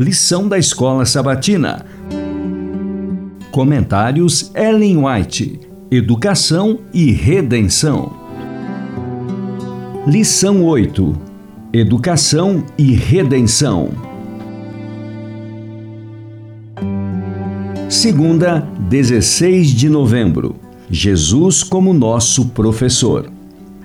Lição da Escola Sabatina. Comentários Ellen White. Educação e Redenção. Lição 8. Educação e Redenção. Segunda, 16 de novembro. Jesus como nosso professor.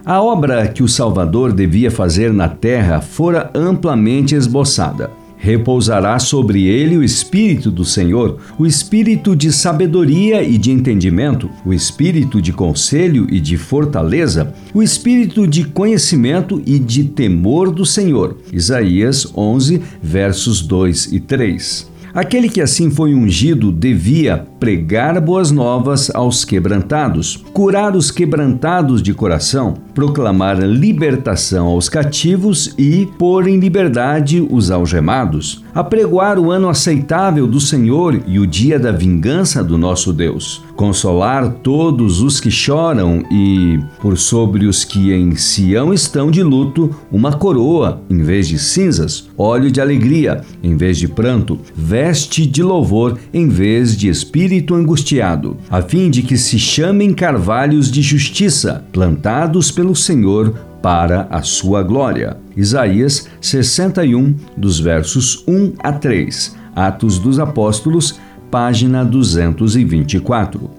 A obra que o Salvador devia fazer na terra fora amplamente esboçada repousará sobre ele o Espírito do Senhor, o Espírito de sabedoria e de entendimento, o Espírito de conselho e de fortaleza, o Espírito de conhecimento e de temor do Senhor. Isaías 11, versos 2 e 3. Aquele que assim foi ungido devia pregar boas novas aos quebrantados, curar os quebrantados de coração, proclamar libertação aos cativos e pôr em liberdade os algemados, apregoar o ano aceitável do Senhor e o dia da vingança do nosso Deus, consolar todos os que choram e, por sobre os que em Sião estão de luto, uma coroa em vez de cinzas, óleo de alegria em vez de pranto, veste de louvor em vez de espírito angustiado, a fim de que se chamem carvalhos de justiça, plantados pelo Senhor para a sua glória. Isaías 61, dos versos 1 a 3. Atos dos Apóstolos, página 224.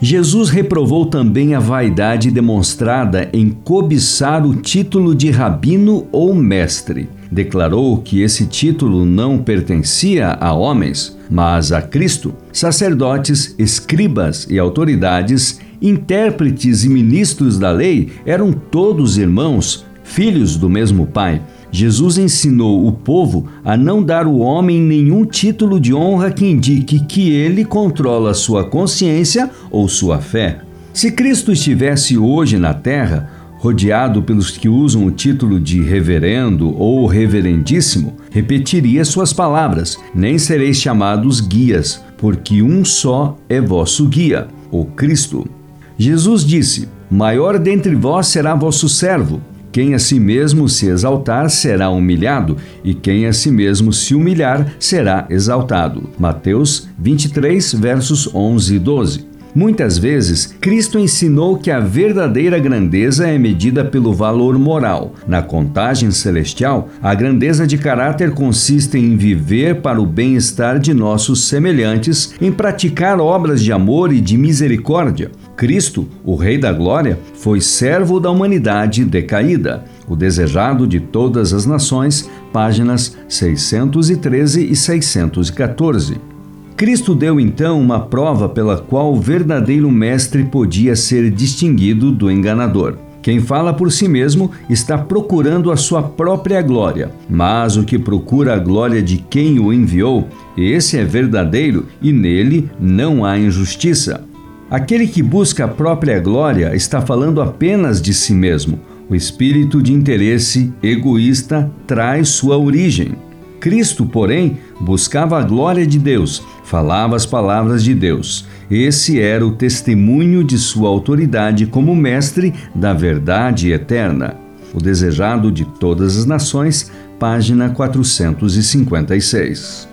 Jesus reprovou também a vaidade demonstrada em cobiçar o título de rabino ou mestre. Declarou que esse título não pertencia a homens, mas a Cristo. Sacerdotes, escribas e autoridades intérpretes e ministros da lei eram todos irmãos, filhos do mesmo Pai. Jesus ensinou o povo a não dar ao homem nenhum título de honra que indique que ele controla sua consciência ou sua fé. Se Cristo estivesse hoje na terra, rodeado pelos que usam o título de reverendo ou reverendíssimo, repetiria suas palavras: Nem sereis chamados guias, porque um só é vosso guia, o Cristo. Jesus disse: Maior dentre vós será vosso servo. Quem a si mesmo se exaltar será humilhado, e quem a si mesmo se humilhar será exaltado. Mateus 23, versos 11 e 12. Muitas vezes, Cristo ensinou que a verdadeira grandeza é medida pelo valor moral. Na contagem celestial, a grandeza de caráter consiste em viver para o bem-estar de nossos semelhantes, em praticar obras de amor e de misericórdia. Cristo, o Rei da Glória, foi servo da humanidade decaída, o desejado de todas as nações, páginas 613 e 614. Cristo deu então uma prova pela qual o verdadeiro mestre podia ser distinguido do enganador. Quem fala por si mesmo está procurando a sua própria glória, mas o que procura a glória de quem o enviou, esse é verdadeiro e nele não há injustiça. Aquele que busca a própria glória está falando apenas de si mesmo. O espírito de interesse egoísta traz sua origem. Cristo, porém, buscava a glória de Deus, falava as palavras de Deus. Esse era o testemunho de sua autoridade como mestre da verdade eterna. O desejado de todas as nações, página 456.